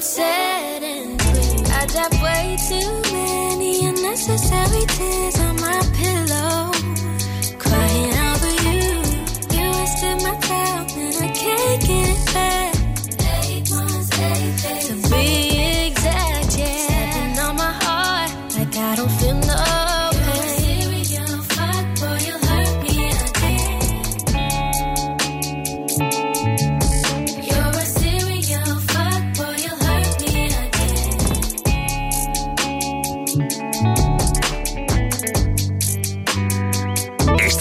sad and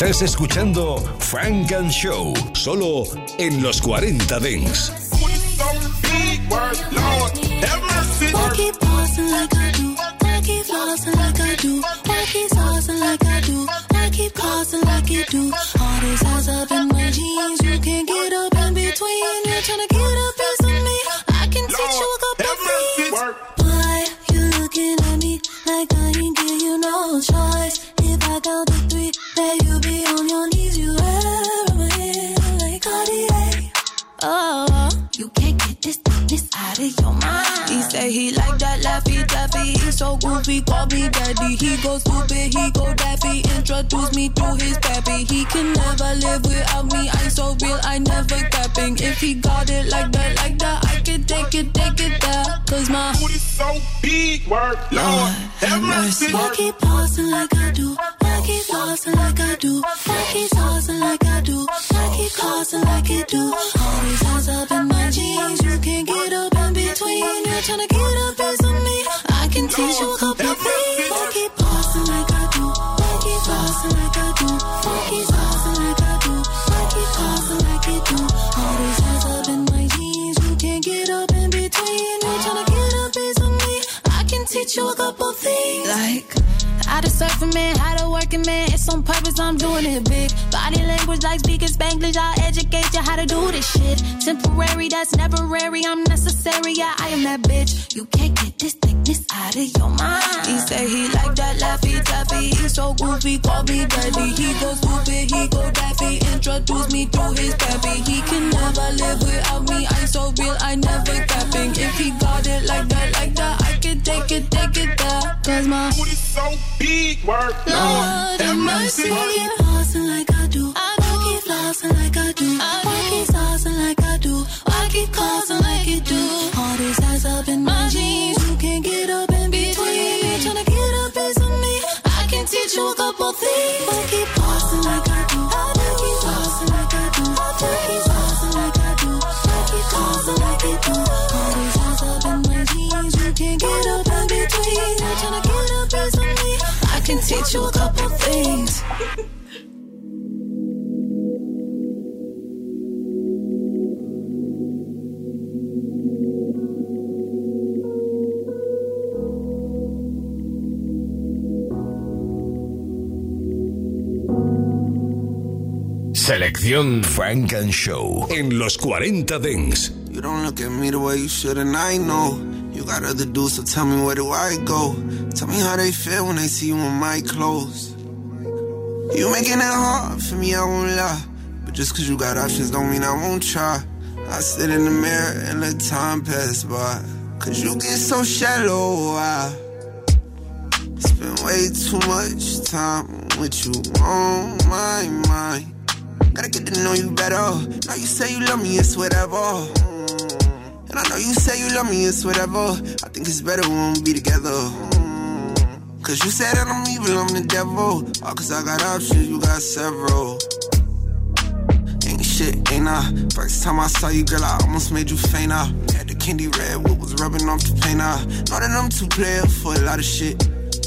Estás escuchando Funk and Show, solo en los 40 Dance. Why keep pausing like I do? Why keep flossing like I do? Why keep saucing like I do? Why keep causing like you do? All these eyes up in my jeans, you can't get up in between. You're trying to get a piece Oh, you can't get this this out of your mind. He say he like that laffy taffy. He's so goofy, call me daddy. He go stupid, he go daffy. Introduce me to his pappy. He can never live without me. I'm so real, I never capping. If he got it like that, like that, I can take it, take it there. Cause my Booty so big, word, Lord, have mercy. Why keep pausing like I do? Keep flossing like I do? Saucing like I do? Like you do? All these eyes up in my jeans, you can't get up in between. You're trying to get me. I can teach you a couple things. Like like I do? Saucing like I do? Like you do? All these eyes up in my jeans, you can't get up in between. You're get me. I can teach you a couple things. like. I the surfing man, how to working man. It's on purpose, I'm doing it big. Body language like speaking Spanglish. I'll educate you how to do this shit. Temporary, that's temporary. I'm necessary. Yeah, I am that bitch. You can't get this thickness out of your mind. He say he like that laffy taffy. He's so goofy, call me daddy. He go stupid, he go daffy. Introduce me to his pappy. He can never live without me. I'm so real, I never capping. If he got it like that, like that, I can take it, take it there. Cause my Booty so big, word, Lord, have mercy. Why keep pausing like I do? Why keep flossing like I do? Why keep saucing like I do? Why keep causing like you do? All these eyes up in my jeans, you can't get up in between. You're trying to get a piece of me. I can teach you a couple things. Why keep teach you a couple things. Selección Funk and Show en los 40 Dance. You don't look at me the way you should, and I know. You got other dudes, so tell me where do I go? Tell me how they feel when they see you in my clothes. You making it hard for me, I won't lie. But just cause you got options don't mean I won't try. I sit in the mirror and let time pass by. Cause you get so shallow, I spend way too much time with you on my mind. Gotta get to know you better. Now you say you love me, it's whatever. And I know you say you love me, it's whatever. I think it's better when we be together. Cause you said that I'm evil, I'm the devil. All cause I got options, you got several. Ain't shit, ain't I? First time I saw you, girl, I almost made you faint. I had the candy red, what was rubbing off the paint. I know that I'm too player for a lot of shit.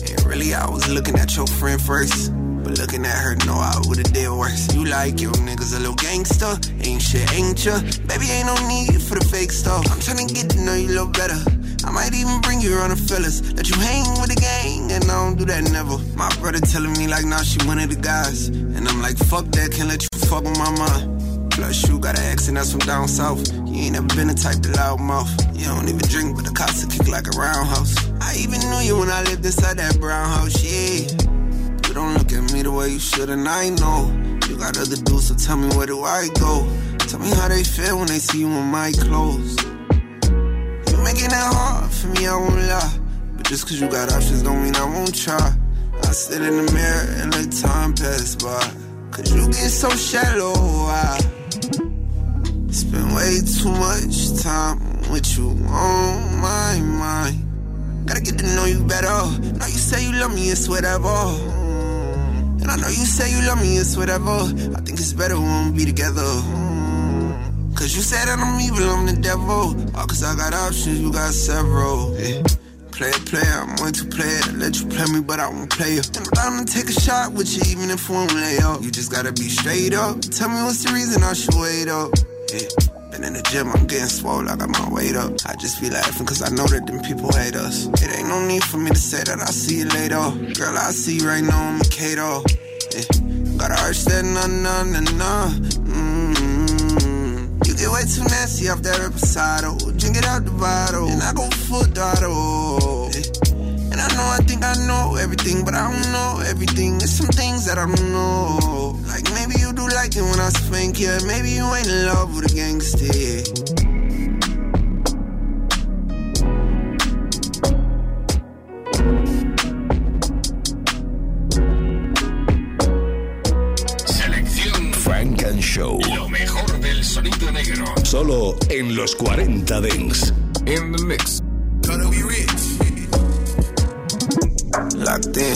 And really, I was looking at your friend first. But looking at her, no, I would've did worse. You like your niggas a little gangster. Ain't shit, ain't ya? Baby, ain't no need for the fake stuff. I'm tryna get to know you a little better. I might even bring you around the fellas. Let you hang with the gang, and I don't do that never. My brother telling me like, nah, she one of the guys. And I'm like, fuck that, can't let you fuck with my mind. Plus, you got an accent that's from down south. You ain't never been the type to loud mouth. You don't even drink, but the cops will kick like a roundhouse. I even knew you when I lived inside that brown house, yeah. You don't look at me the way you should, and I know. You got other dudes, so tell me where do I go? Tell me how they feel when they see you in my clothes. Making it hard for me, I won't lie. But just cause you got options don't mean I won't try. I sit in the mirror and let time pass by. Cause you get so shallow, I spend way too much time with you on my mind. Gotta get to know you better. Now you say you love me, it's whatever. And I know you say you love me, it's whatever. I think it's better when we be together. Cause you said that I'm evil, I'm the devil. Cause I got options, you got several. Yeah. Play it, play it, I'm going to play it. Let you play me, but I won't play you. And I'm gonna take a shot with you, even if won't lay up. You just gotta be straight up. Tell me what's the reason I should wait up. Yeah. Been in the gym, I'm getting swole, I got my weight up. I just be laughing cause I know that them people hate us. It ain't no need for me to say that I'll see you later. Girl, I see you right now, I'm a Kato. Yeah. Got a arch that nah, nah, nah, nah. Mm-hmm. You get way too nasty off that reposado. Oh. Drink it out the bottle, and I go full throttle. And I know I think I know everything, but I don't know everything. There's some things that I don't know. Like maybe you do like it when I spank you. Maybe you ain't in love with a gangster. Selección Funk and Show. Sonido negro. Solo en los 40 Dents. In the mix. Gonna be rich. Locked in.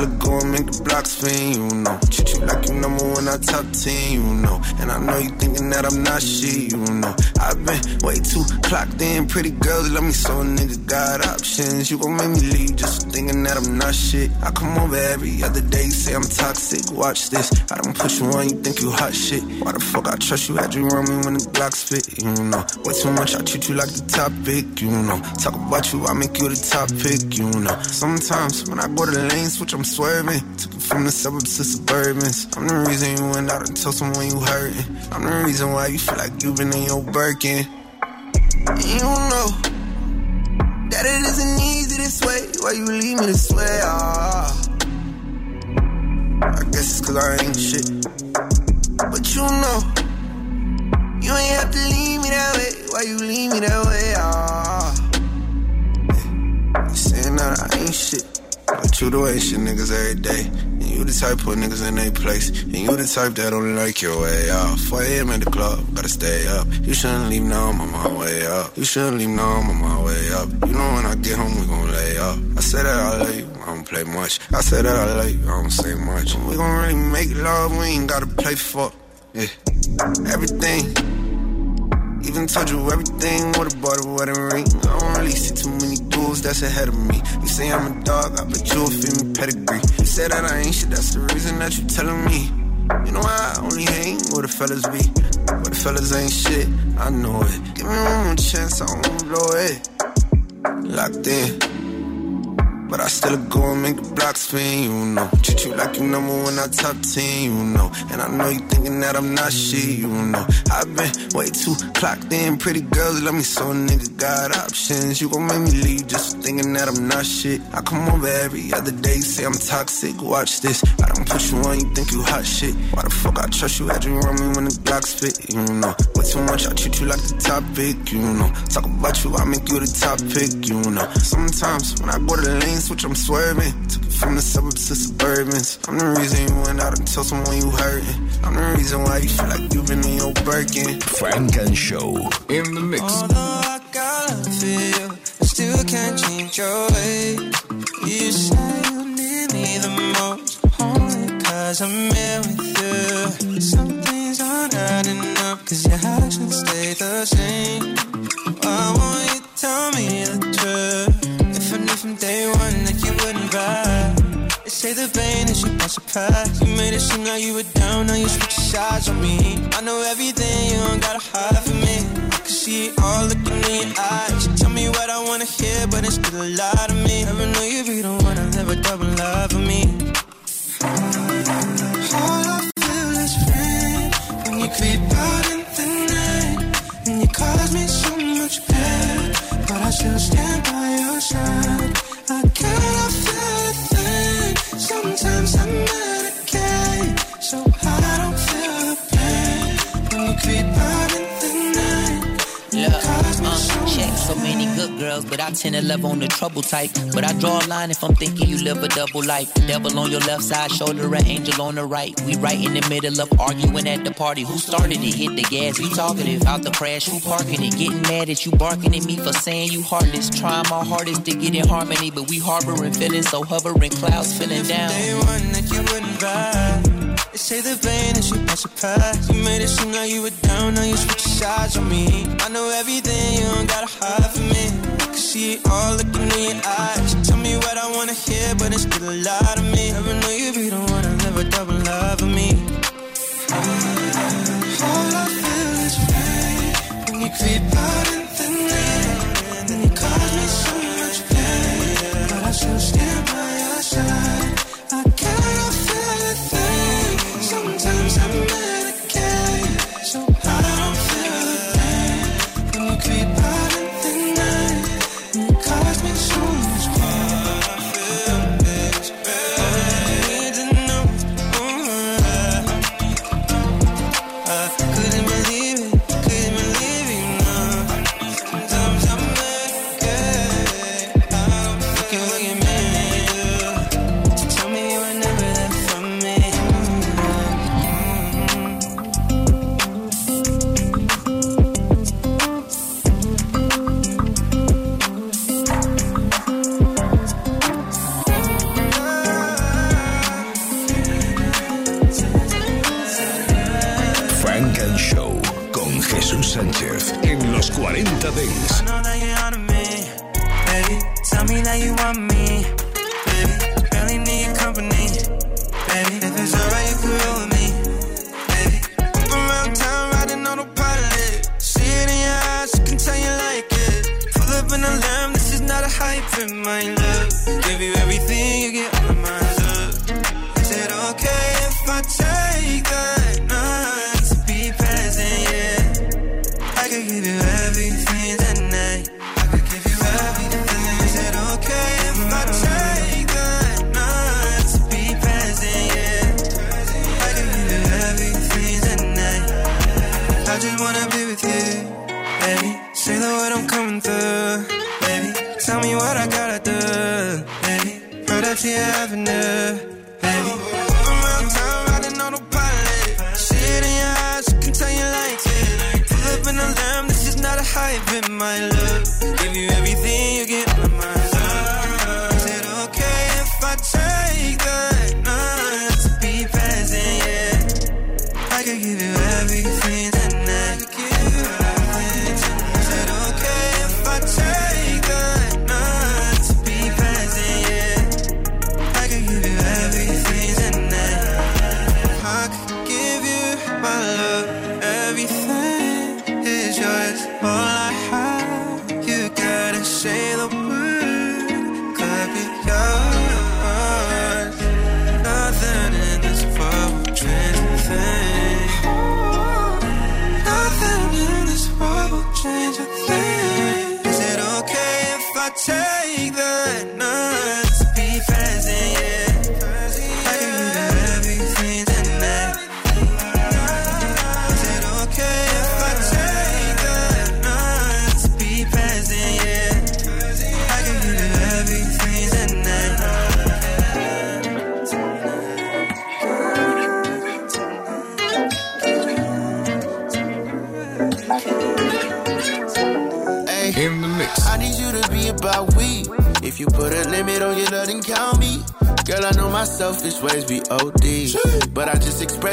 Still go and make the blocks spin, you know. Treat you like you number one, I top 10, you know. And I know you thinking that I'm not shit, you know. I've been way too clocked in. Pretty girls love me so niggas got options. You gon' make me leave just thinking that I'm not shit. I come over every other day, say I'm toxic. Watch this. I don't put you on, you think you hot shit. Why the fuck I trust you? Had you run me when the Glock spit, you know. Way too much, I treat you like the top pick, you know. Talk about you, I make you the top pick, you know. Sometimes when I go to the lanes, switch, I'm swerving. Took it from the suburbs to suburbans. I'm the reason you went out and told someone you hurting. I'm the reason why you feel like you've been in your Birkin. And you know that it isn't easy this way. Why you leave me this way? Ah. I guess it's cause I ain't shit. But you know, you ain't have to leave me that way. Why you leave me that way? Ah. Saying that I ain't shit. But you the way shit niggas every day. And you the type put niggas in their place. And you the type that only like your way off. 4 a.m. at the club, gotta stay up. You shouldn't leave now, I'm on my way up. You shouldn't leave now, I'm on my way up. You know when I get home, we gon' lay up. I said that I love you, I don't play much. I said that I love you, I don't say much. We gon' really make love, we ain't gotta play fuck. Yeah, everything. Even told you everything with a a wedding ring. I don't really see too many dudes that's ahead of me. You say I'm a dog, I bet you'll feel me pedigree. You say that I ain't shit, that's the reason that you telling me. You know I only hang where the fellas be. But the fellas ain't shit, I know it. Give me one more chance, I won't blow it. Locked in. But I still go and make the blocks spin, you know. Treat you like you number one, I top 10, you know. And I know you thinking that I'm not shit, you know. I've been way too clocked in. Pretty girls love me so niggas got options. You gon' make me leave just thinking that I'm not shit. I come over every other day, say I'm toxic. Watch this. I don't put you on, you think you hot shit. Why the fuck I trust you? Had you run me when the Glock spit, you know. Way too much, I treat you like the top pick, you know. Talk about you, I make you the top pick, you know. Sometimes when I go to the lane, switch, I'm swerving. Took it from the suburbs to suburbans. I'm the reason you went out and told someone you hurting. I'm the reason why you feel like you've been in your Birkin. Funk and Show. In the mix. Although I gotta feel, I still can't change your way. You say you need me the most, only cause I'm here sides on me. I know everything, love on the trouble type. But I draw a line if I'm thinking you live a double life. Devil on your left side, shoulder an angel on the right. We right in the middle of arguing at the party. Who started it? Hit the gas, we talkative. Out the crash, who parking it? Getting mad at you, barking at me for saying you heartless. Trying my hardest to get in harmony, but we harboring feelings, so hovering clouds feeling down. Day one that you wouldn't ride. They say the pain pass your past. You made it seem like you were down, now you switch sides on me. I know everything, you don't gotta hide from me. See it all looking in your eyes. Tell me what I wanna hear, but it's still a lot of me. Never know you'd be the one to live a double love of me.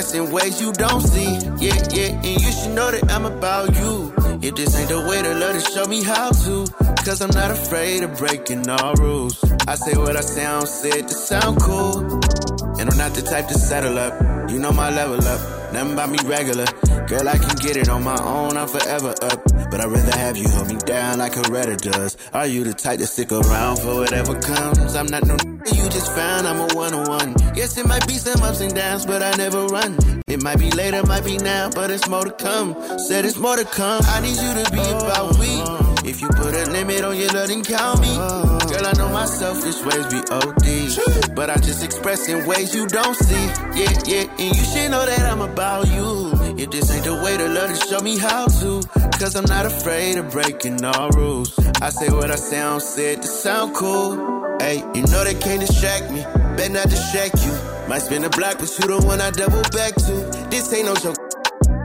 Express in ways you don't see. Yeah, yeah, and you should know that I'm about you. If this ain't the way to love, then show me how to. Cause I'm not afraid of breaking all rules. I say what I say it to sound cool. And I'm not the type to settle up. You know my level up, nothing about me regular. Girl, I can get it on my own, I'm forever up. But I'd rather have you hold me down like a redder does. Are you the type to stick around for whatever comes? I'm not no just found, I'm a one on one. Yes, it might be some ups and downs, but I never run. It might be later, might be now, but it's more to come. Said it's more to come. I need you to be about we. If you put a limit on your love, then count me. Girl, I know my selfish ways be OD. But I just express in ways you don't see. Yeah, yeah, and you should know that I'm about you. If this ain't the way to love, then show me how to. Cause I'm not afraid of breaking all rules. I say what I sound, said to sound cool. Hey, you know they can't distract me. Better not distract you. Might spin a block, but you the one I double back to. This ain't no joke.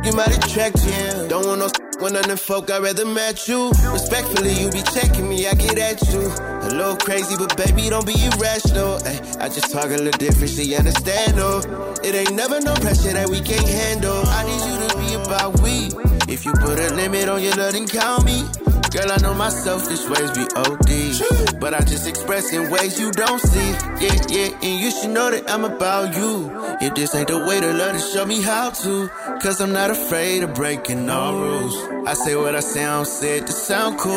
You might attract you. Don't want no when other folk, I'd rather match you. Respectfully, you be checking me, I get at you. A little crazy, but baby, don't be irrational. Ay, I just talk a little different, she understand, oh. It ain't never no pressure that we can't handle. I need you to be about we. If you put a limit on your love, then count me. Girl, I know my selfish ways be OD. But I just express in ways you don't see. Yeah, yeah, and you should know that I'm about you. If this ain't the way to love, then show me how to. Cause I'm not afraid of breaking all rules. I say what I sound, said to sound cool.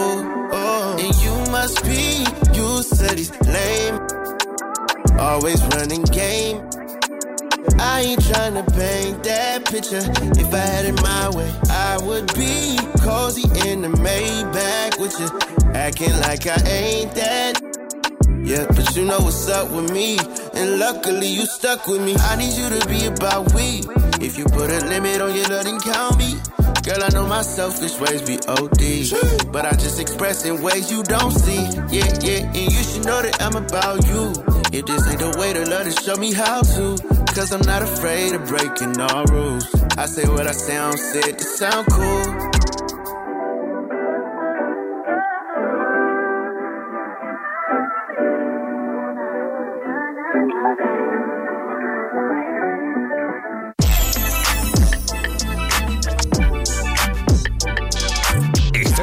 Oh, and you must be used to these lame. Always running game. I ain't tryna paint that picture. If I had it my way, I would be cozy in the Maybach with you, acting like I ain't that. Yeah, but you know what's up with me, and luckily you stuck with me. I need you to be about we. If you put a limit on your love, then count me. Girl, I know my selfish ways be OD. But I just express in ways you don't see. Yeah, yeah, and you should know that I'm about you. If this ain't the way to love, then show me how to. Cause I'm not afraid of breaking all rules. I say what I sound, said to sound cool.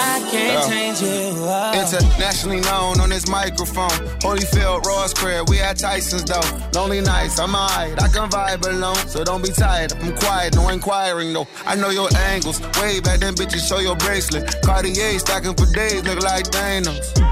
I can't change it. Oh. Internationally known on this microphone. Holyfield, Ross Crab, we at Tyson's though. Lonely nights, I'm alright. I can vibe alone, so don't be tired. I'm quiet, no inquiring though. I know your angles. Way back then, bitches, show your bracelet. Cartier stacking for days, look like Thanos.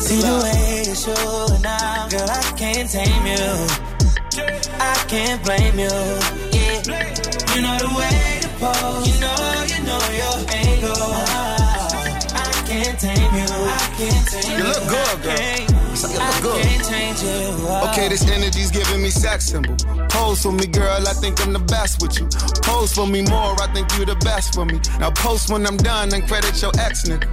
See the way you show now, girl, I can't tame you. I can't blame you. Yeah, you know the way to pose. You know, you know your angle. I can't tame you. I can't tame you. You look good, girl. Okay, this energy's giving me sex symbol. Pose for me, girl. I think I'm the best with you. Pose for me more. I think you the best for me. Now post when I'm done and credit your ex nigga.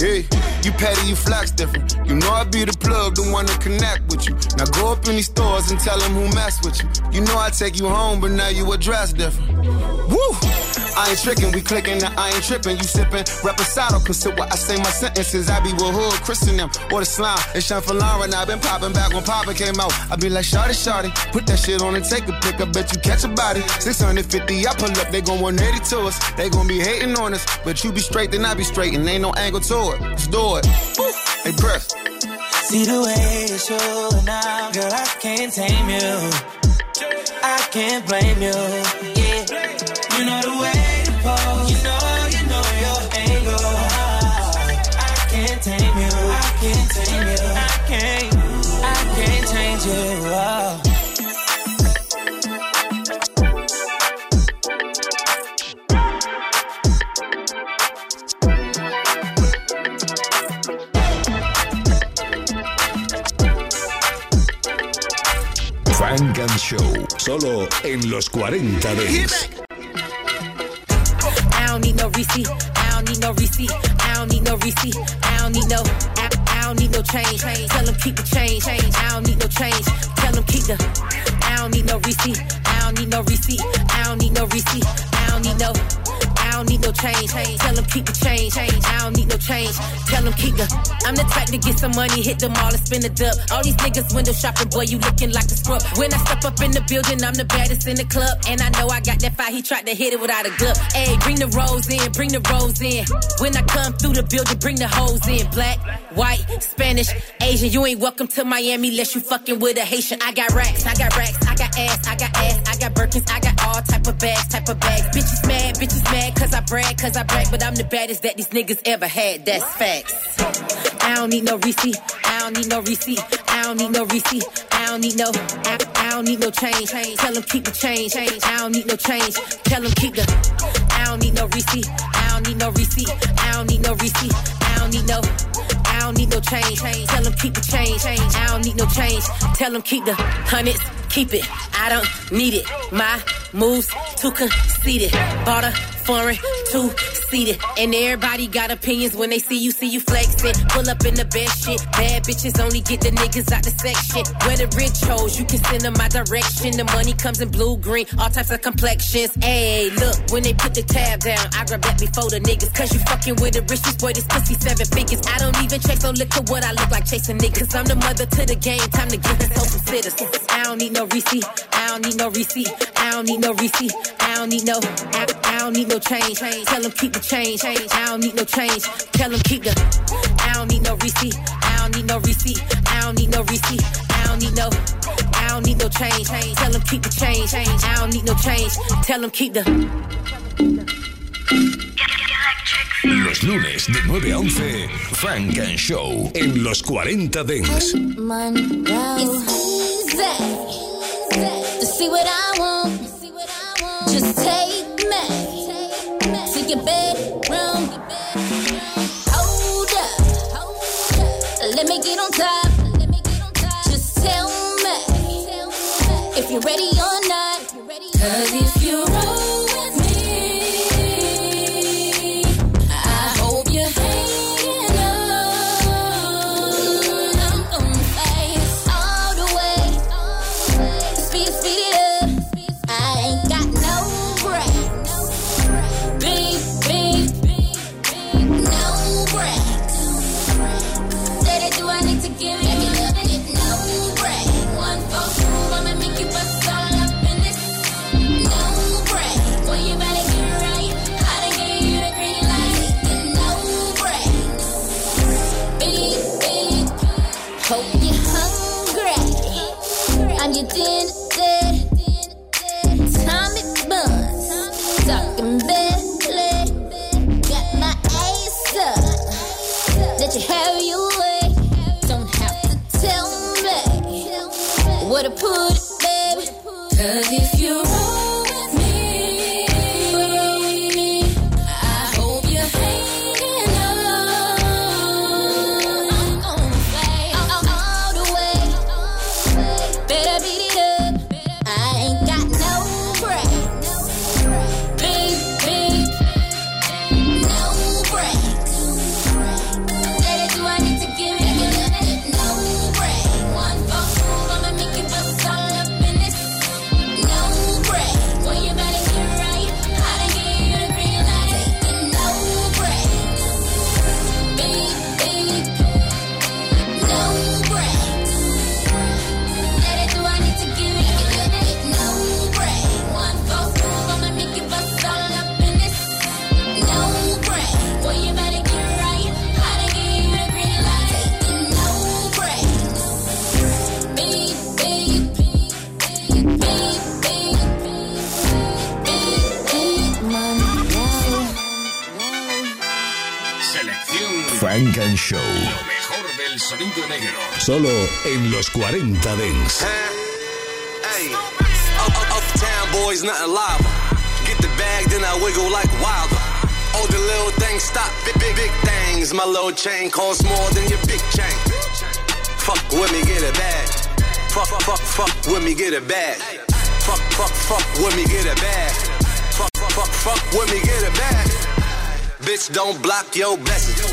Hey, you petty, you flex different. You know I be the plug, the one to connect with you. Now go up in these stores and tell them who mess with you. You know I take you home, but now you address different. Woo! I ain't tricking, we clicking, I ain't tripping. You sipping, reposado, consider what I say my sentences. I be with hood, Christian them, or the slime. It's Sean for Lauren, I been popping back when Papa came out. I be like, Shotty, Shotty, put that shit on and take a pic. I bet you catch a body. 650, I pull up, they gon' 180 to us. They gon' be hating on us, but you be straight, then I be straight, and ain't no angle to it. Let's do it. Woo. Hey, press. See the way you show now, girl, I can't tame you. I can't blame you. Show, solo en los 40 Dents. No receipt. I don't need no receipt. I don't need no receipt. I don't need no. I, I don't need no change. Tell them keep the change. I don't need no change. Tell them keep the. I don't need no receipt. I don't need no receipt. I don't need no receipt. I don't need no. I don't need no change. Tell them keep the change. I don't need no change. Tell them keep the. I'm the type to get some money, hit them all and spin the dub. All these niggas window shopping, boy, you looking like a scrub. When I step up in the building, I'm the baddest in the club. And I know I got that fire, he tried to hit it without a glove. Hey, bring the rose in, bring the rose in. When I come through the building, bring the hoes in. Black, white, Spanish, Asian. You ain't welcome to Miami unless you fucking with a Haitian. I got racks, I got racks, I got ass, I got ass, I got Birkins, I got all type of bags, type of bags. Bitches mad, bitches mad, cause I brag, cause I brag, but I'm the baddest that these niggas ever had. That's facts. I don't need no receipt. I don't need no receipt. I don't need no receipt. I don't need no. I, I don't need no change. Tell them keep the change. I don't need no change. Tell them keep the. I don't need no receipt. I don't need no receipt. I don't need no receipt. I don't need no. I don't need no change. Tell them keep the change. I don't need no change. Tell them keep the hundreds. Keep it. I don't need it. My moves too conceited. Bought a foreign two seated. And everybody got opinions when they see you, see you flexing. Pull up in the best shit. Bad bitches only get the niggas out the section. Where the rich hoes, you can send them my direction. The money comes in blue, green, all types of complexions. Hey, look, when they put the tab down, I grab that before the niggas. Cause you fucking with the richest boy, this pussy seven figures. I don't even chase no liquor, what I look like chasing niggas. I'm the mother to the game, time to give this hoe some. I don't need no receipt, I don't need no receipt, I don't need no receipt, I don't need no, I, I don't need no change. Tell them keep the change. I don't need no change. Tell them keep the. I don't need no receipt. I don't need no receipt. I don't need no receipt. I don't need no. I don't need no change. Tell them keep the change. I don't need no change. Tell them keep the. Los lunes de 9 a 11, Funk and Show en los 40 Dance. To see what I want. Just take me to your bedroom. Hold up, let me get on top. Just tell me if you're ready or not. Cause if you Show. Lo mejor del sonido negro. Solo en los 40 Dance. Uptown boys, nothing. Get the bag, then I wiggle like wilder. All the little things stop, big, big, big things. My little chain costs more than your big chain. Fuck with me, get a bag. Fuck, fuck, fuck with me, get a bag. Fuck, fuck, fuck with me, get a bag. Fuck, fuck, fuck with me, get a bag. Bitch, don't block your blessings.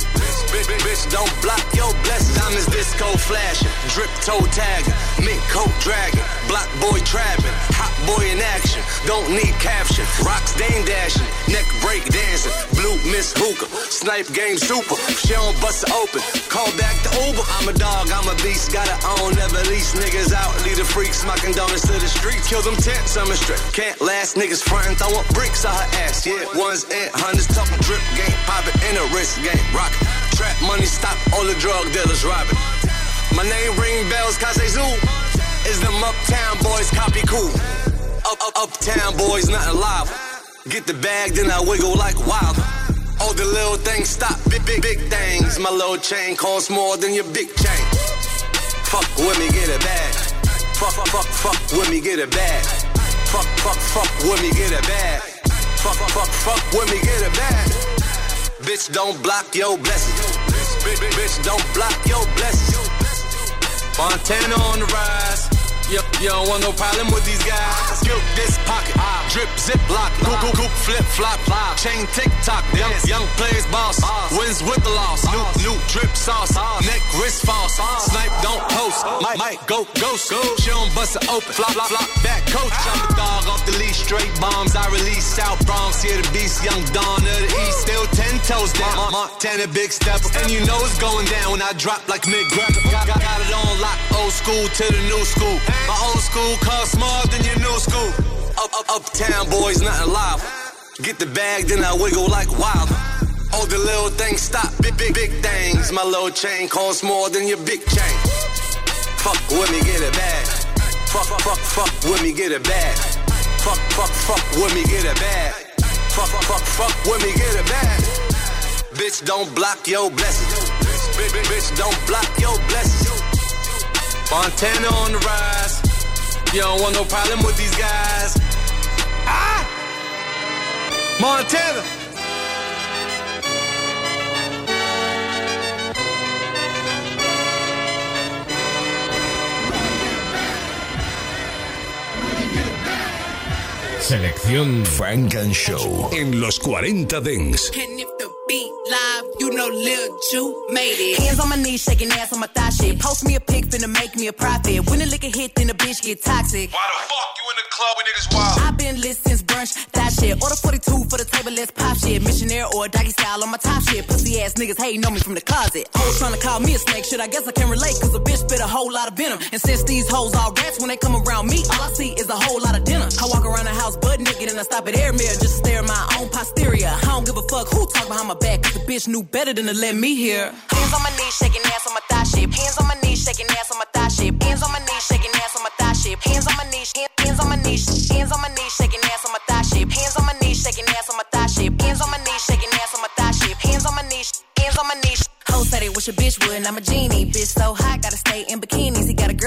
Bitch, bitch, don't block your blessings. Diamonds disco flashing, drip toe tagging, mink coat dragging, block boy trapping, hot boy in action. Don't need caption. Rocks dame dashing, neck break dancing, blue miss hookah, snipe game super. She don't bust it open. Call back the Uber. I'm a dog, I'm a beast, gotta own, never lease niggas out. Lead the freaks, smocking donuts to the streets. Kill them tents, I'm straight. Can't last niggas frontin', throwin' bricks on her ass. Yeah, ones and hundreds, talking drip game, poppin' in a wrist game, rockin'. Trap money, stop all the drug dealers robbing. My name ring bells, cause they zoo. Is them uptown boys copy cool? Up, up, uptown boys, nothing live. Get the bag, then I wiggle like wild. All the little things stop, big, big, big things. My little chain costs more than your big chain. Fuck with me, get a bag. Fuck, fuck, fuck, fuck with me, get a bag. Fuck, fuck, fuck with me, get a bag. Fuck, fuck, fuck, fuck with me, get a bag. Bitch, don't block your blessings. Bitch, bitch, bitch, don't block your blessings. Montana on the rise. You, you don't want no problem with these guys. Skip this pocket, ah. drip, zip, lock, goop, goop, goop, flip, flop, flop. Chain, tick tock, young, young plays boss. Wins with the loss, new, new drip sauce. Neck, wrist false, snipe, don't post. Might, might go ghost. She don't bust it open, flop, flop, flop, back coach. I'm the dog off the leash, straight bombs. I release South Bronx, here the beast, young Dawn of the East. Still ten toes down, Montana big step. And you know it's going down when I drop like mid grab. Got, got, got it on lock, old school to the new school. My old school costs more than your new school. Up, up, uptown boys, nothing live. Get the bag, then I wiggle like wild. All the little things stop, big, big, big things. My little chain costs more than your big chain. Fuck with me, get it bag. Fuck, fuck, fuck with me, get it bag. Fuck, fuck, fuck with me, get it bag. Fuck, fuck, fuck with me, get it bag. Bitch, don't block your blessings. Bitch, bitch, bitch, don't block your blessings. Montana on the rise. You don't want no problem with these guys. Ah! Montana. Selección Frank and Show en los 40 Dents. Live, you know Lil Ju made it. Hands on my knees, shaking ass on my thigh shit. Post me a pic, finna make me a profit. When the liquor hit, then the bitch get toxic. Why the fuck you in the club when niggas wild? I've been lit since brunch, that shit. Order 42 for the table, let's pop shit. Missionaire or doggy style on my top shit. Pussy ass niggas hating on me from the closet. Hoes trying to call me a snake, shit. I guess I can relate, cause a bitch spit a whole lot of venom. And since these hoes all rats, when they come around me, all I see is a whole lot of dinner. I walk around the house butt naked and I stop at air mirror just to stare at my own posterior. I don't give a fuck who talk behind my back, cause the bitch knew better than to let me hear. Hands on my knees, shaking ass on my thigh shape. Hands on my knees, shaking ass on my thigh shape. Hands on my knees, shaking ass on my thigh shape. Hands on my knees, hands on my knees, hands on my knees, shaking ass on my thigh shape. Hands on my knees, shaking ass on my thigh shape. Hands on my knees, shaking ass on my thigh shape. Hands on my knees, hands on my knees. Hoes said they wish a bitch would, and I'm a genie. Bitch so hot, gotta stay in bikinis.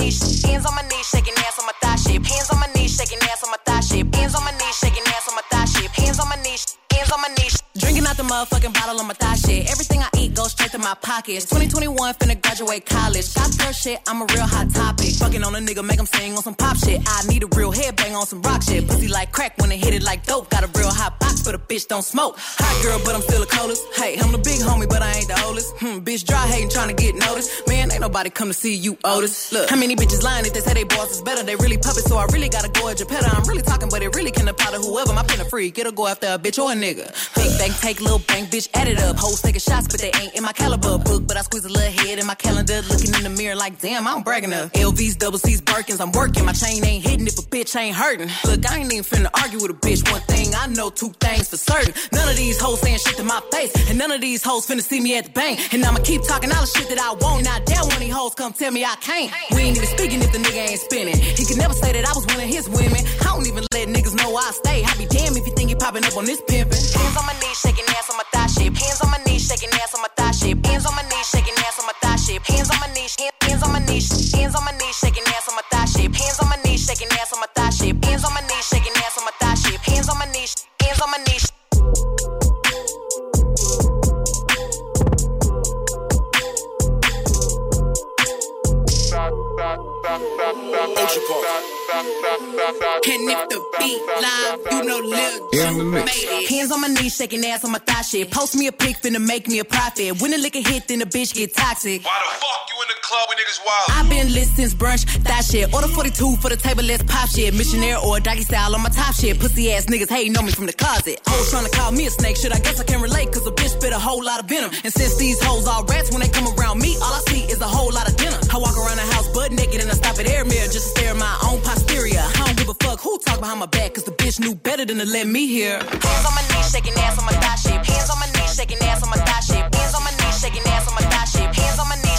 hands on my knees, shaking ass on my thigh shape. Hands on my knees, shaking ass on my thigh shape. Hands on my knees, shaking ass on my thigh shape. Hands on my knees, hands on my knees. Drinking out the motherfucking bottle on my thigh shit. Everything I eat goes straight to my pockets. 2021, finna graduate college. Got girl shit, I'm a real hot topic. Fucking on a nigga, make him sing on some pop shit. I need a real headbang on some rock shit. Pussy like crack when it hit it like dope. Got a real hot box, but a bitch don't smoke. Hot girl, but I'm still a coldest. Hey, I'm the big homie, but I ain't the oldest. Hmm, bitch dry hating, trying to get noticed. Man, ain't nobody come to see you, Otis. Look, how many bitches lying if they say they boss is better? They really puppets, so I really gotta go at Geppetto. I'm really talking, but it really can apply to whoever. My pen a freak, it'll go after a bitch or a nigga. Big bang, take little bang, bitch, add it up. Hoes taking shots, but they ain't in my caliber book. But I squeeze a little head in my calendar, looking in the mirror like, damn, I'm bragging up. LVs, double C's, Birkins, I'm working. My chain ain't hitting if a bitch ain't hurting. Look, I ain't even finna argue with a bitch. One thing I know, two things for certain. None of these hoes saying shit to my face, and none of these hoes finna see me at the bank. And I'ma keep talking all the shit that I want. Now, damn, one of these hoes come tell me I can't. We ain't even speaking if the nigga ain't spinning. He can never say that I was one of his women. I don't even let niggas know I stay. I be damned if you think you popping up on this pimpin'. Shaking ass on my thigh shit. Post me a pic, finna make me a profit. When the liquor hit, then the bitch get toxic. Why the fuck you in the club with niggas wild? I've been lit since brunch, that shit. Order 42 for the table, let's pop shit. Missionary or doggy style on my top shit. Pussy ass niggas hating on me from the closet. Hoes trying to call me a snake, shit. I guess I can relate, cause a bitch spit a whole lot of venom. And since these hoes all rats, when they come around me, all I see is a whole lot of dinner. I walk around the house butt naked and I stop at air mirror just to stare at my own posterior. Fuck who talk behind my back, cause the bitch knew better than to let me hear. Hands on my knees, shaking ass on my thigh shape. Hands on my knees, shaking ass on my thigh shape. Hands on my knees, shaking ass on my thigh shape. Hands on my knees,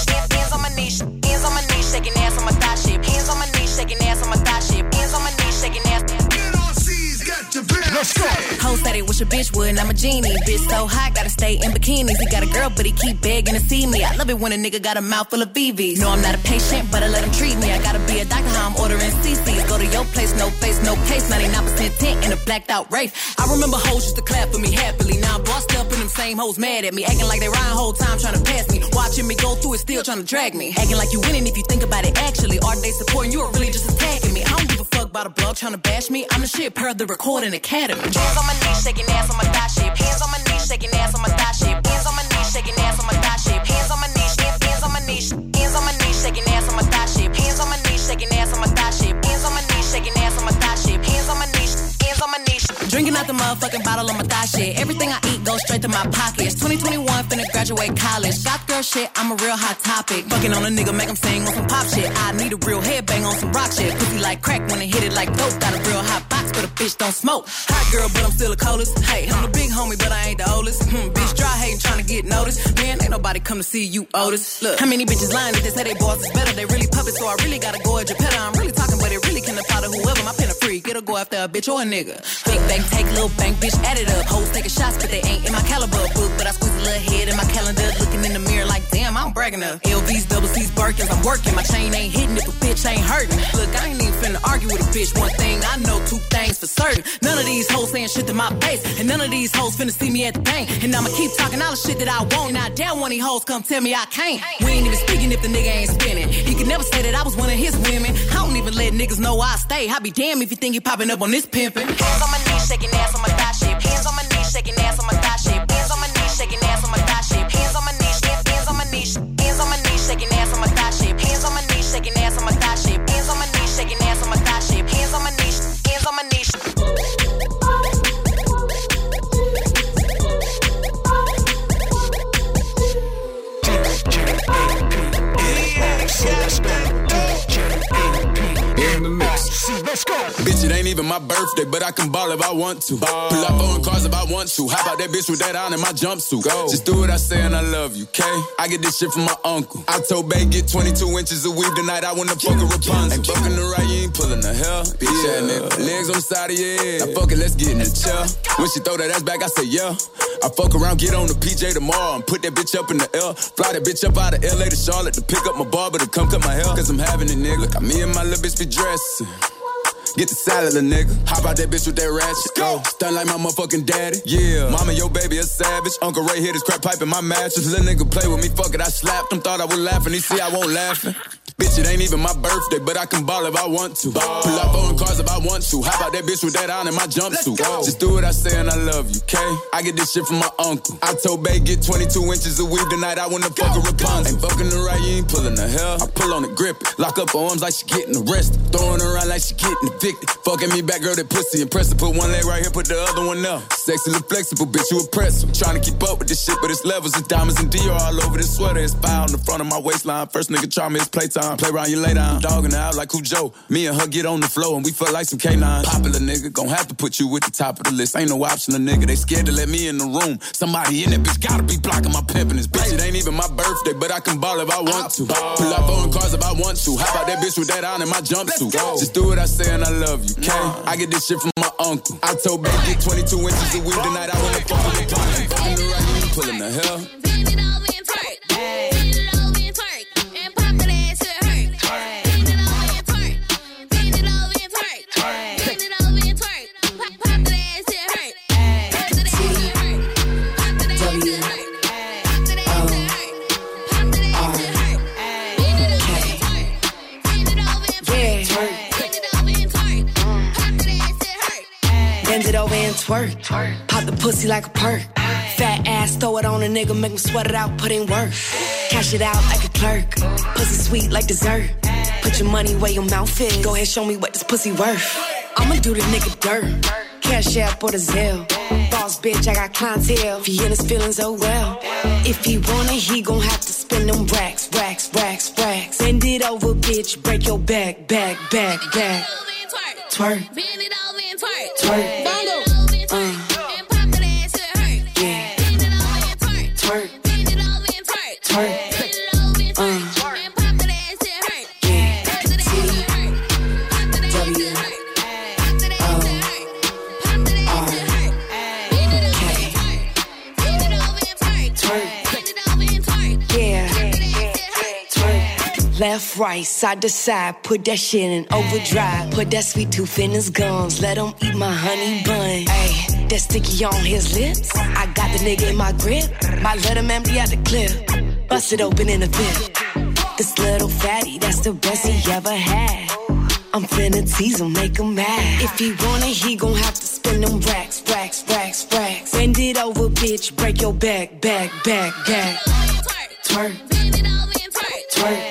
Let's go. Said he wish a bitch would, and I'm a genie. Bitch so hot, gotta stay in bikinis. He got a girl, but he keep begging to see me. I love it when a nigga got a mouth full of BVs. No, I'm not a patient, but I let him treat me. I gotta be a doctor, how I'm ordering CCs. Go to your place, no face, no case. 99% tint in a blacked out race. I remember hoes used to clap for me happily. Now I'm bossed up and them same hoes mad at me. Acting like they riding whole time trying to pass me. Watching me go through it, still trying to drag me. Acting like you winning if you think about it actually. Are they supporting you or really just attacking me? I don't give a fuck about a blog trying to bash me. I'm the shit per the recording academy. Hands on my knees, shaking ass on my thigh shape. Hands on my knees, shaking ass on my thigh shape. Hands on my knees, shaking ass on my thigh shape. Hands on my knees, hands, on my knees, hands on my knees, shaking ass on my thigh shape. Hands on my knees, shaking ass on my thigh shape. Hands on my knees, shaking ass on my thigh shape. Hands on my knees, hands on my knees. Drinking out the motherfucking bottle on my thigh shit. Everything I eat goes straight to my pockets. 2021, finna graduate college. Got girl shit, I'm a real hot topic. Fucking on a nigga, make him sing on some pop shit. I need a real headbang on some rock shit. Pussy like crack when it hit it like dope. Got a real hot box, but a bitch don't smoke. Hot girl, but I'm still the coldest. Hey, I'm the big homie, but I ain't the oldest. Hmm, bitch dry hating, trying to get noticed. Man, ain't nobody come to see you, Otis. Look, how many bitches lying if they say they boss is better? They really puppets, so I really gotta go at your petter. I'm really talking, but it really can apply to whoever. My pen a get a go after a bitch or a nigga. Big bang, take little bang, bitch, add it up. Hoes taking shots, but they ain't in my caliber book. But I squeeze a little head in my calendar, looking in the mirror like, damn, I'm bragging up. LVs, double C's, Birkins, I'm working. My chain ain't hitting if a bitch ain't hurting. Look, I ain't even finna argue with a bitch. One thing I know, two things for certain. None of these hoes saying shit to my face, and none of these hoes finna see me at the bank. And I'ma keep talking all the shit that I want. Now, damn, one of these hoes come tell me I can't. We ain't even speaking if the nigga ain't spinning. He could never say that I was one of his women. I don't even let niggas know I stay. I be damn if you think you popping up on this pimpin'. Hands on my knees, shaking ass on my thigh mix. Bitch, it ain't even my birthday, but I can ball if I want to. Pull up on cars if I want to. How about that bitch with that on in my jumpsuit? Go. Just do what I say and I love you, okay? I get this shit from my uncle. I told Bay get 22 inches of weed tonight. I wanna fuck a Rapunzel. Ain't fucking the right, you ain't pulling the hell. Bitch, yeah. nigga. Legs on the side of your head. Now fuck it, let's get in the chair. When she throw that ass back, I say yeah. I fuck around, get on the PJ tomorrow and put that bitch up in the L. Fly that bitch up out of LA to Charlotte to pick up my barber to come cut my hair. Cause I'm having it, nigga. Got me and my little bitch be dressing. Get the salad, little nigga. Hop out that bitch with that ratchet. Go. Stun like my motherfucking daddy. Yeah. Mama, your baby a savage. Uncle Ray hit his crack pipe in my mattress. Little nigga play with me, fuck it. I slapped him, thought I was laughing. He see I won't laughing. Bitch, it ain't even my birthday, but I can ball if I want to. Pull up on cars if I want to. How about that bitch with that on in my jumpsuit? Just do what I say and I love you, okay? I get this shit from my uncle. I told Bay get 22 inches of weed tonight. I wanna fuck a Rapunzel. Ain't fucking the right, you ain't pulling the hell. I pull on the grip it. Lock up her arms like she getting arrested. Throwing around like she getting evicted. Fucking me back, girl, that pussy impressive. Put one leg right here, put the other one up. Sexy, look flexible, bitch, you impressive. Trying to keep up with this shit, but it's levels. It's diamonds and Dior all over this sweater. It's fire on the front of my waistline. First nigga try me, it's playtime. Play around, you lay down. Dogging out like Cujo. Me and her get on the floor and we fuck like some K9. Popular nigga, gon' have to put you at the top of the list. Ain't no option, a nigga. They scared to let me in the room. Somebody in that bitch gotta be blocking my pimpin' this bitch. It ain't even my birthday, but I can ball if I want to. Pull up on cars if I want to. Hop out that bitch with that on in my jumpsuit? Just do what I say and I love you, okay? I get this shit from my uncle. I told baby get 22 inches of weed tonight. I wanna fuck with the. Fucking the right, the hell. twerk. Pop the pussy like a perk. Fat ass, throw it on a nigga, make him sweat it out, put in work. Cash it out like a clerk. Pussy sweet like dessert. Put your money where your mouth is. Go ahead, show me what this pussy worth. I'ma do the nigga dirt. Cash app or the Zelle. Boss bitch, I got clientele. If he in his feelings, oh well. If he wanna, he gon' have to spend them racks, racks, racks, racks. Bend it over, bitch. Break your back, back, back, back. Twerk. Bend it over and twerk. Twerk. Right, side to side, put that shit in overdrive. Put that sweet tooth in his gums, let him eat my honey bun. Ayy, that sticky on his lips. I got the nigga in my grip, let him empty out the clip. Bust it open in a bit. This little fatty, that's the best he ever had. I'm finna tease him, make him mad. If he want it, he gon' have to spend them racks, racks, racks, racks. Bend it over, bitch, break your back, back, back, back. Twerk. Twerk. Twerk.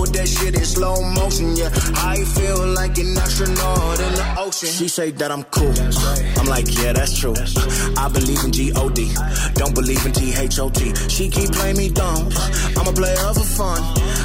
that shit in slow motion. Yeah, I feel like an astronaut in the ocean. She say that I'm cool. I'm like, yeah, that's true. I believe in G-O-D. Don't believe in T-H-O-T. She keep playing me dumb. I'm a player for fun.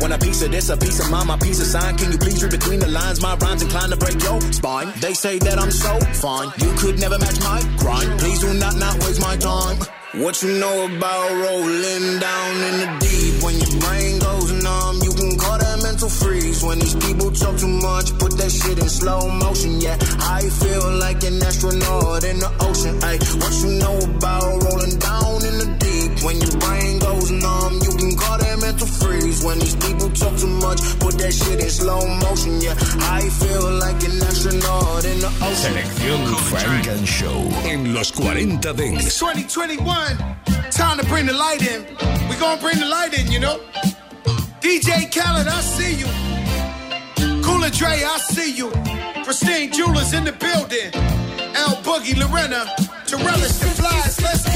want a piece of this, a piece of mine, my piece of sign. Can you please read between the lines? My rhymes inclined to break your spine. They say that I'm so fine, you could never match my grind. Please do not not waste my time. What you know about rolling down in the deep? When your brain goes numb, mental freeze. When these people talk too much, put that shit in slow motion. Yeah, I feel like an astronaut in the ocean. Ay, what you know about rolling down in the deep? When your brain goes numb, you can call that mental freeze. When these people talk too much, put that shit in slow motion. Yeah, I feel like an astronaut in the ocean. Selección Funk and Show en los 40 Dance. 2021, time to bring the light in. We gonna bring the light in, you know. DJ Khaled, I see you. Cooler Dre, I see you. Pristine Jewelers in the building. L Boogie, Lorena, Torellis, the flies. Let's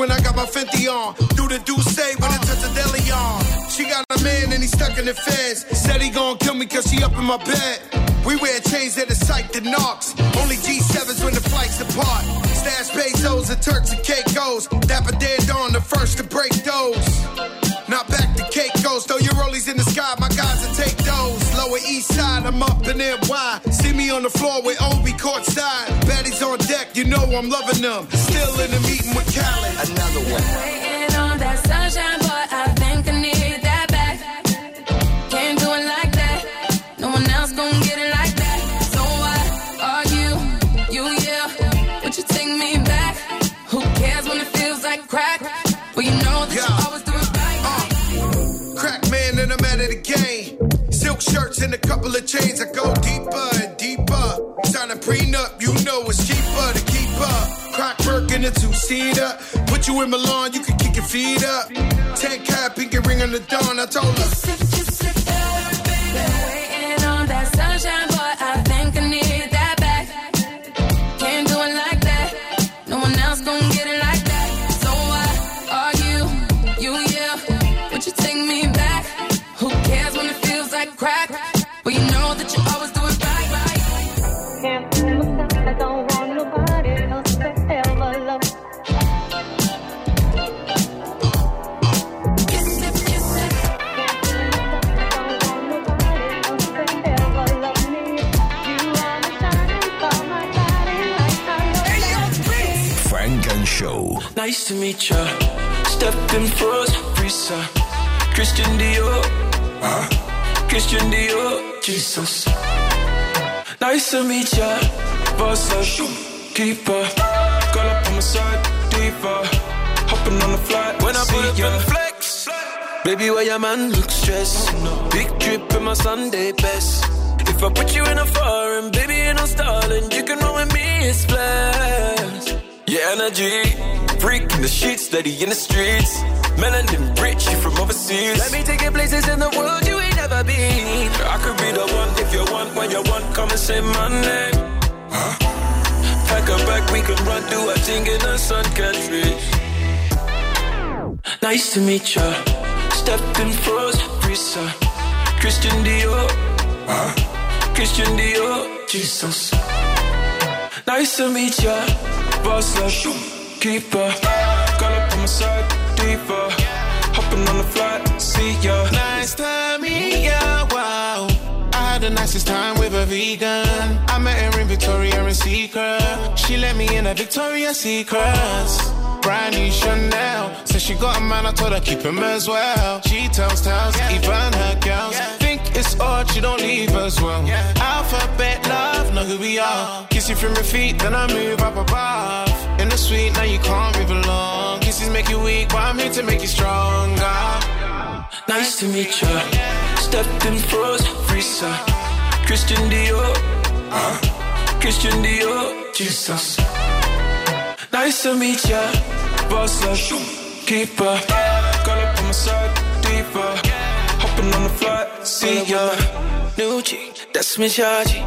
when I got my Fenty on. Do the do say when it touch the deli on. She got a man and he's stuck in the feds. Said he gon' kill me cause she up in my bed. We wear chains that are psyched and knocks. Only G7s when the flights apart. Stash pesos and Turks and Caicos. Dapper dead on the first to break those. Now back to Caicos. Throw your rollies in the sky, my Lower east side, I'm up in NY. See me on the floor with Obi courtside. Baddies on deck, you know I'm loving them. Still in the meeting with Khaled. Another one. Waiting on that sunshine, boy, I think I need that back. Can't do it like that. No one else gon' get it like that. So why argue? You, yeah. Would you take me back? Who cares when it feels like crack? Well, you know that you shirts and a couple of chains. I go deeper and deeper. Sign a prenup, you know it's cheaper to keep up. Crack work in a two-seater. Put you in Milan, you can kick your feet up. Ten cap, pinky ring on the dawn. I told her. Waiting on that sunshine, Stepping froze, Risa. Christian Dior. Huh? Christian Dior. Jesus. Nice to meet ya. Boss up, keeper. Girl up on my side, deeper. Hopping on the flight when I see ya. Flex. Baby, why your man look stressed? no Big drip in my Sunday best. If I put you in a foreign, baby, ain't no stalling. You can roll with me, it's splash. Your energy, freak in the sheets, steady in the streets. Melanin rich, you from overseas. Let me take you places in the world you ain't never been. I could be the one if you want, when you want, come and say my name. Huh? Pack a bag, we can run, do a thing in the sun country. Nice to meet ya. Stepping froze, Risa. Christian Dior. Huh? Christian Dior. Jesus. Nice to meet ya. Boss up, keeper. Girl up on my side, deeper. Hopping on the flight, see ya. Nice to meet ya, wow. I had the nicest time with a vegan. I met her in Victoria and Secret. She let me in a Victoria's Secrets. Brand new Chanel. Said she got a man, I told her keep him as well. She tells tales, even her girls. Think it's odd, she don't leave as well. Alphabet love, know who we are. Kiss you from your feet, then I move up above. In the suite, now you can't move along. Kisses make you weak, but I'm here to make you stronger. Nice to meet ya. Stepped in froze, Risa. Christian Dior. Huh? Christian Dior. Jesus. Nice to meet ya. Boss up, keeper. Girl up on my side, deeper. Hopping on the flight, see ya. New G, that's me, Shaji.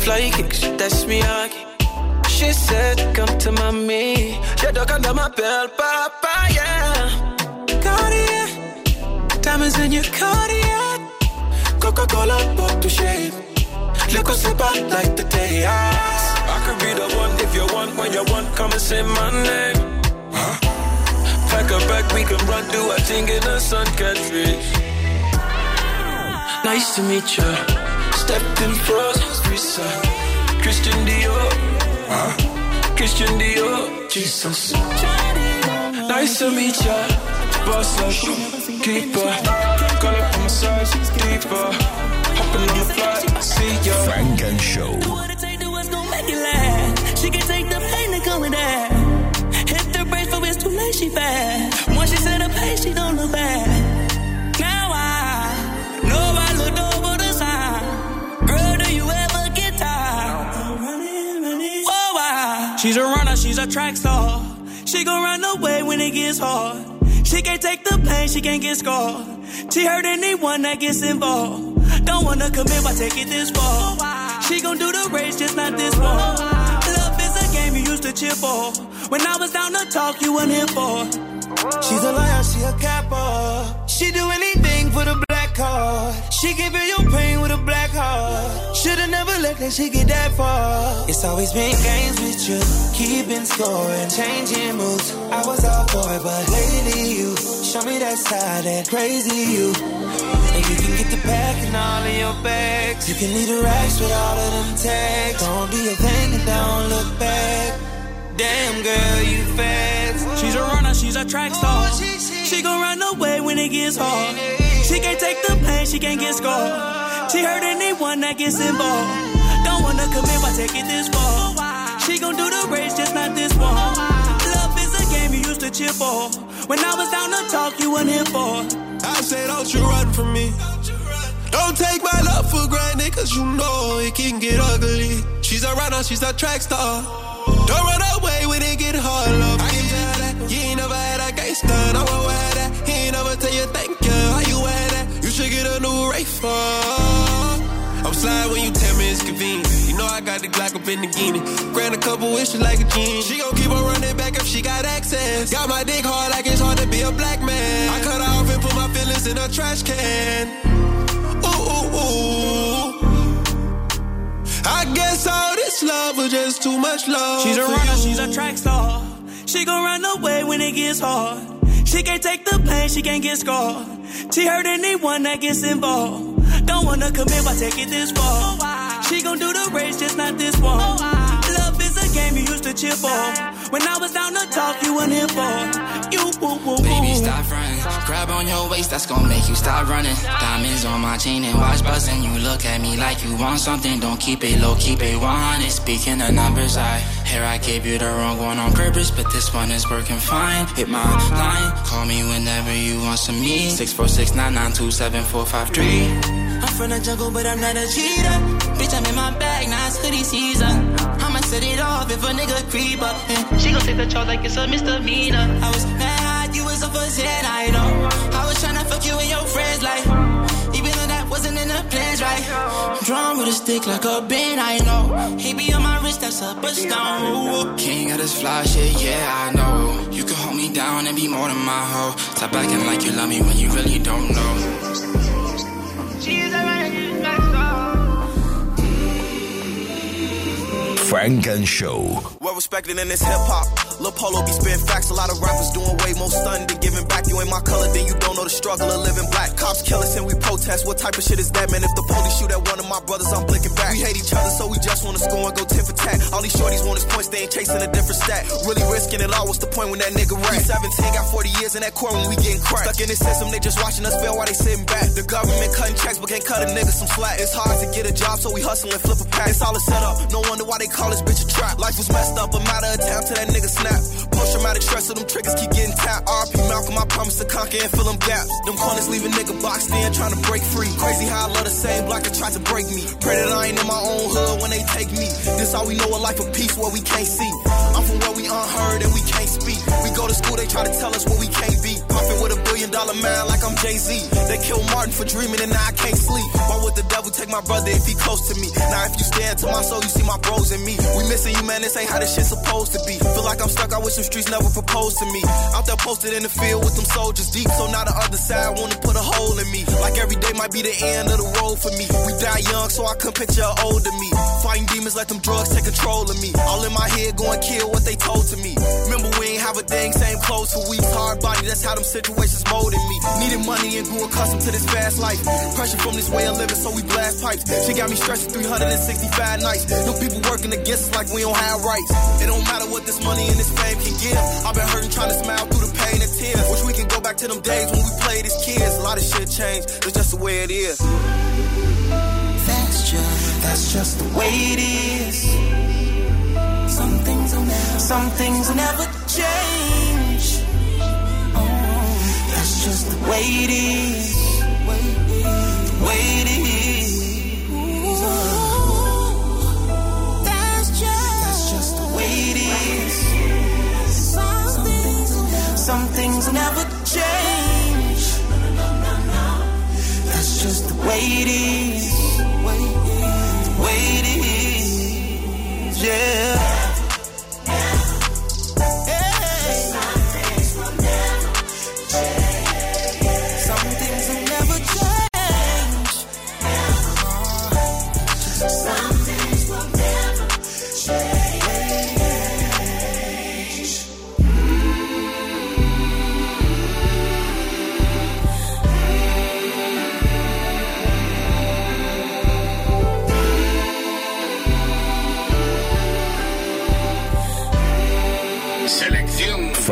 Fly kicks, that's me, Aki. She said, come to mommy. She dug under my belt, papa, yeah. Cartier, diamonds in your Cartier. Coca-Cola, pop to shade. Look what's about like the day I could be the one if you want, when you want, come and say my name. Huh? Pack a bag, we can run, do a thing in the sun country. Nice to meet ya. Stepped in Risa. Christian Dior. Huh? Christian Dior. Jesus. Nice to meet ya. Boss up, keeper. Girl up on my side, deeper. Hopping on the flight, see ya. Funk and Show. make it last. She can take the pain that come with that. Hit the for it's too late, she fast. Once she set a pace, she don't look back. A track star. She gon' run away when it gets hard. She can't take the pain, she can't get scarred. She hurt anyone that gets involved. Don't wanna commit, why take it this far? She gon' do the race, just not this one. Love is a game you used to cheer for. When I was down to talk, you weren't here for. She's a liar, she a capper. She do anything for Should've never let that shit get that far. It's always been games with you, keeping score and changing moves. I was all for it, but lately you show me that side, that crazy you. And you can get the pack and all of your bags. You can leave the racks with all of them tags. Don't be a thing and don't look back. Damn girl, you fast. She's a runner, she's a track star. Oh, she gon' run away when it gets hard. She can't take the pain, she can't get scarred. She hurt anyone that gets involved. Wanna commit, but take it this far. She gon' do the race, just not this one. Love is a game you used to cheer for. When I was down to talk, you weren't here for. I say, don't you run from me. Don't take my love for granted, cause you know it can get ugly. She's a runner, she's a track star. Don't run away when it get hard, love. I can tell that you ain't never had a gangster. One wear that. He ain't never tell you thank you. How you wear that? You should get a new for. I'm slide when you tell me it's convenient. You know I got the Glock up in the guinea. Grant a couple wishes like a genie. She gon' keep on running back if she got access. Got my dick hard like it's hard to be a black man. I cut her off and put my feelings in a trash can. Ooh, ooh, ooh. I guess all this love was just too much love. She's a runner, she's a track star. She gon' run away when it gets hard. She can't take the pain, she can't get scarred. She hurt anyone that gets involved. Don't wanna commit, but take it this far. Oh, she gon' do the race, just not this one. Oh, Love is a game you used to cheer for. When I was down to talk, you weren't here for. You woo woo woo. Baby, stop running. Grab on your waist, that's gonna make you stop running. Diamonds on my chain and watch buzzing. You look at me like you want something. Don't keep it low, keep it 100. Speaking of numbers, I here I gave you the wrong one on purpose, but this one is working fine. Hit my line, call me whenever you want some me. Six four six nine nine two seven four five three. I'm from the jungle, but I'm not a cheater. Bitch, I'm in my bag, now it's hoodie season. I'ma set it off if a nigga creep up. And she gon' take the charge like it's a misdemeanor. I was mad, you was for Zen, I know. I was tryna fuck you and your friends, like. Even though that wasn't in the plans, right? Drawn with a stick like a bend, I know. He be on my wrist, that's up a stone. King of this fly shit, yeah, I know. You can hold me down and be more than my hoe. Stop acting like you love me when you really don't know. Funk and Show. Well respected in this hip hop. Lil Polo be spitting facts. A lot of rappers doing way more stunning than giving back. You ain't my color, then you don't know the struggle of living black. Cops kill us and we protest. What type of shit is that, man? If the police shoot at one of my brothers, I'm blinking back. We hate each other, so we just wanna score and go tit for tat. All these shorties want is points, they ain't chasing a different stat. Really risking it all. What's the point when that nigga rap? 17, got 40 years in that court when we getting cracked. Stuck in this system, they just watching us fail while they sitting back. The government cutting checks, but can't cut a nigga some slack. It's hard to get a job, so we hustle and flip a pack. It's all a setup. No wonder why they call this bitch a trap. Life was messed up, a matter of time till that nigga snap. Post traumatic stress, so them triggers keep getting tapped. RP Malcolm, I promise to conquer and fill them gaps. Them corners leave a nigga boxed in, trying to break free. Crazy how I love the same block that tried to break me. Pray that I ain't in my own hood when they take me. This all we know a life of peace where we can't see. I'm from where we unheard and we can't speak. We go to school, they try to tell us what we can't be. Puffin' with a billion dollar man like I'm Jay Z. They killed Martin for dreaming and now I can't sleep. Why would the devil take my brother if he close to me? Now if you stand to my soul, you see my bros in me. We missing you, man. This ain't how this shit supposed to be. Feel like I'm stuck out with some streets never proposed to me. Out there posted in the field with them soldiers deep, so now the other side wanna put a hole in me. Like every day might be the end of the road for me. We die young, so I couldn't picture older me. Fighting demons, let them drugs take control of me. All in my head, going kill what they told to me. Remember we ain't have a thing, same clothes for weeks. Hard body, that's how them situations molded me. Needed money and grew accustomed to this fast life. Pressure from this way of living, so we blast pipes. She got me stressing 365 nights. No people working against us like we don't have rights. It don't matter what this money and this fame can give. I've been hurting trying to smile through the pain and tears. Wish we can go back to them days when we played as kids. A lot of shit changed. It's just the way it is. That's just, that's just the way it is. Some things will never, some things will never change. That's just the way it is. The way it is. That's just, that's just the way it is. Some things some things never change. That's just the way it is. The way it is. Yeah.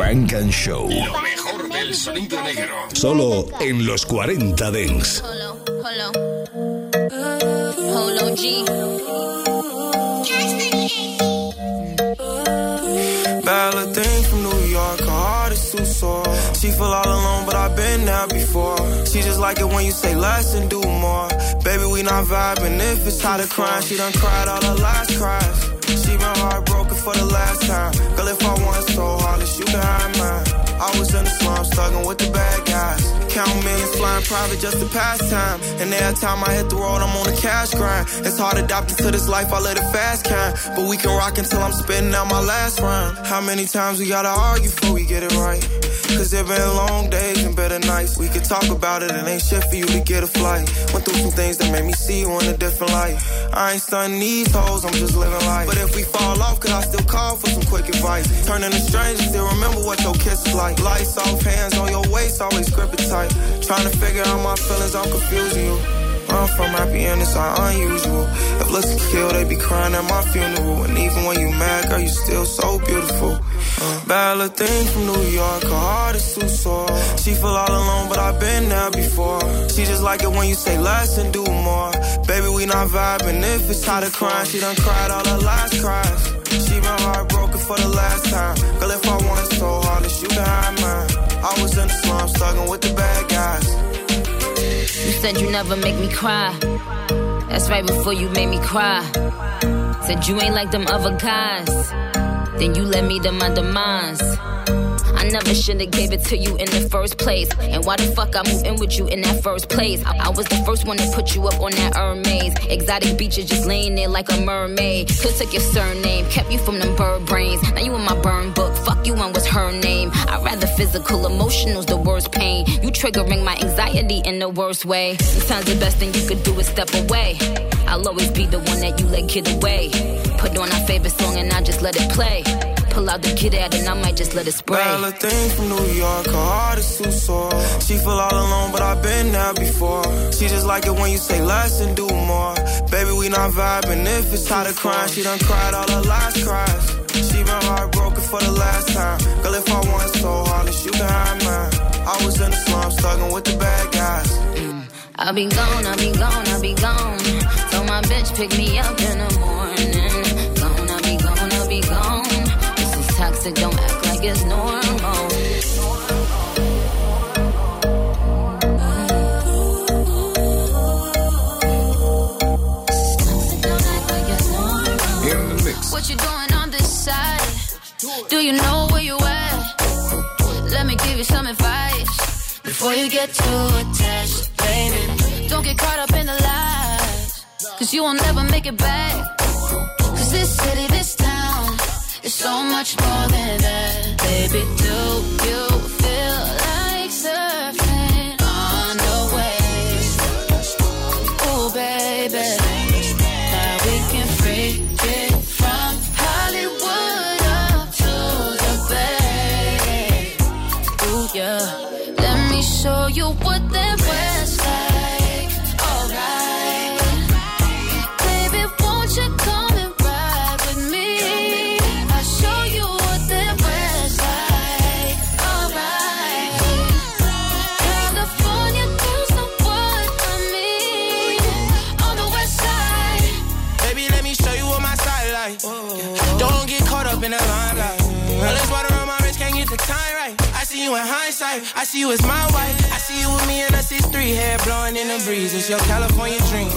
Funk and Show. Lo mejor del sonido negro. Solo en los 40 Dance. G. From New York, her heart is too sore. She feel all alone, but I've been there before. She just like it when you say less and do more. Baby, we not vibing. If it's tired of crying, she done cried all her last cries. She been heartbroken for the last time. Girl, if I want so hard, you can hide mine. I was in the slums, struggling with the bad guys. Count millions, flying private just to pass time. And every time I hit the road, I'm on a cash grind. It's hard adapting to this life, I let it fast kind. But we can rock until I'm spitting out my last rhyme. How many times we gotta argue before we get it right? Cause there been long days and better nights. We could talk about it, and ain't shit for you to get a flight. Went through some things that made me see you in a different light. I ain't stunning these hoes, I'm just living life. But if we fall off, could I still call for some quick advice? Turning to strangers, still remember what your kiss is like. Lights off, hands on your waist, always grip it tight. Trying to figure out my feelings, I'm confusing you. I'm from happy and it's all unusual. If looks could kill, they be crying at my funeral. And even when you mad, girl, you still so beautiful. Uh, bad little thing from New York, her heart is too sore. She feel all alone, but I've been there before. She just like it when you say less and do more. Baby, we not vibing. If it's tired of crying, she done cried all her last cries. She been heartbroken for the last time. Girl, if I want it so hard, you can hide mine. I was in the slums, struggling with the bad guys. You said you never make me cry. That's right before you made me cry. Said you ain't like them other guys. Then you led me to my demise. I never should've gave it to you in the first place. And why the fuck I moved in with you in that first place? I, I was the first one to put you up on that Hermes. Exotic beaches just laying there like a mermaid. Could've took your surname, kept you from them bird brains. Now you in my burn book, fuck you and what's her name? I'd rather physical, emotional's the worst pain. You triggering my anxiety in the worst way. Sometimes the best thing you could do is step away. I'll always be the one that you let get away. Put on our favorite song and I just let it play pull out the kid out and I might just let it spray. Bella thing from New York, her heart is too sore. She feel all alone, but I've been there before. She just like it when you say less and do more. Baby, we not vibing. If it's tired of crying, she done cried all her last cries. She been heartbroken for the last time. Girl, if I want so hard, you can hide mine. I was in the slums, struggling with the bad guys. Mm. I'll be gone, I'll be gone, I'll be gone. So my bitch pick me up in the morning. Toxic, don't act like it's normal. What you doing on this side? Do you know where you at? Let me give you some advice before you get too attached, baby. Don't get caught up in the lies, cause you won't never make it back. Cause this city, this town it's so much more than that. Baby, do you feel like surfing on the waves? Oh, baby. Now we can freak it from Hollywood up to the bay. Ooh, yeah. Let me show you limelight. All this water on my wrist can't get the time right. I see you in hindsight. I see you as my wife. I see you with me in a 6'3 hair blowing in the breeze. It's your California dream.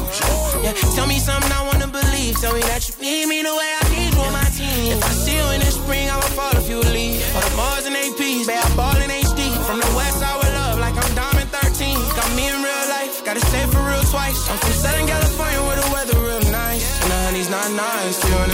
Yeah, tell me something I wanna believe. Tell me that you need me the way I need you on my team. If I see you in the spring, I will fall if you leave. All the bars and APs, I ball in HD. From the west I would love, like I'm Diamond 13. Got me in real life, gotta say for real twice. I'm from Southern California where the weather real nice. And the honey's not nice, still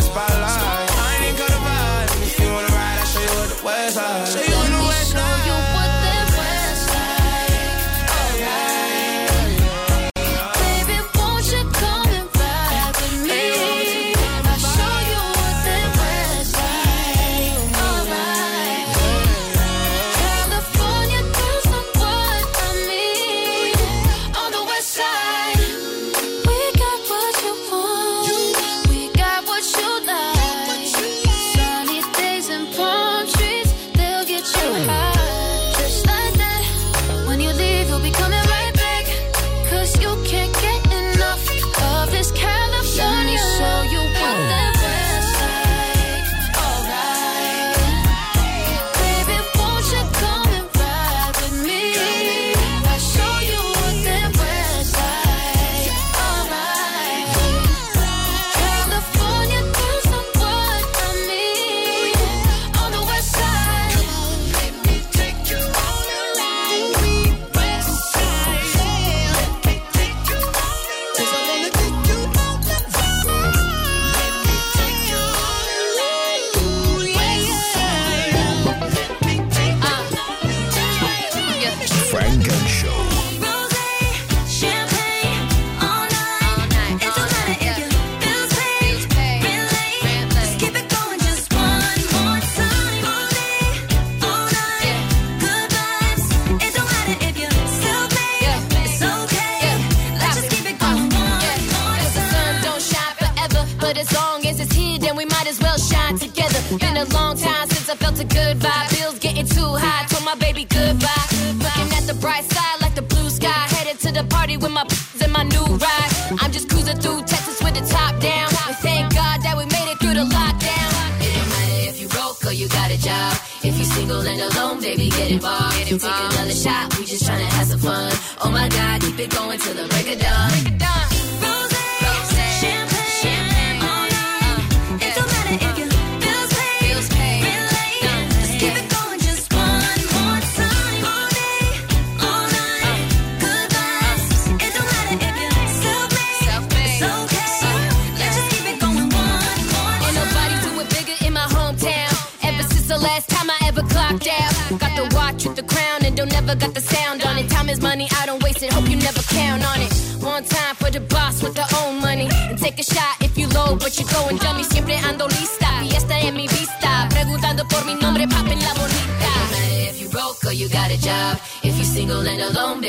take another shot. We just tryna have some fun. Oh my God, keep it going till the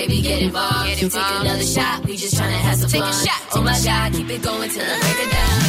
baby, get involved. Get involved. Take another shot, we just tryna have some Take fun. A shot. Oh my God, keep it going till the break of dawn.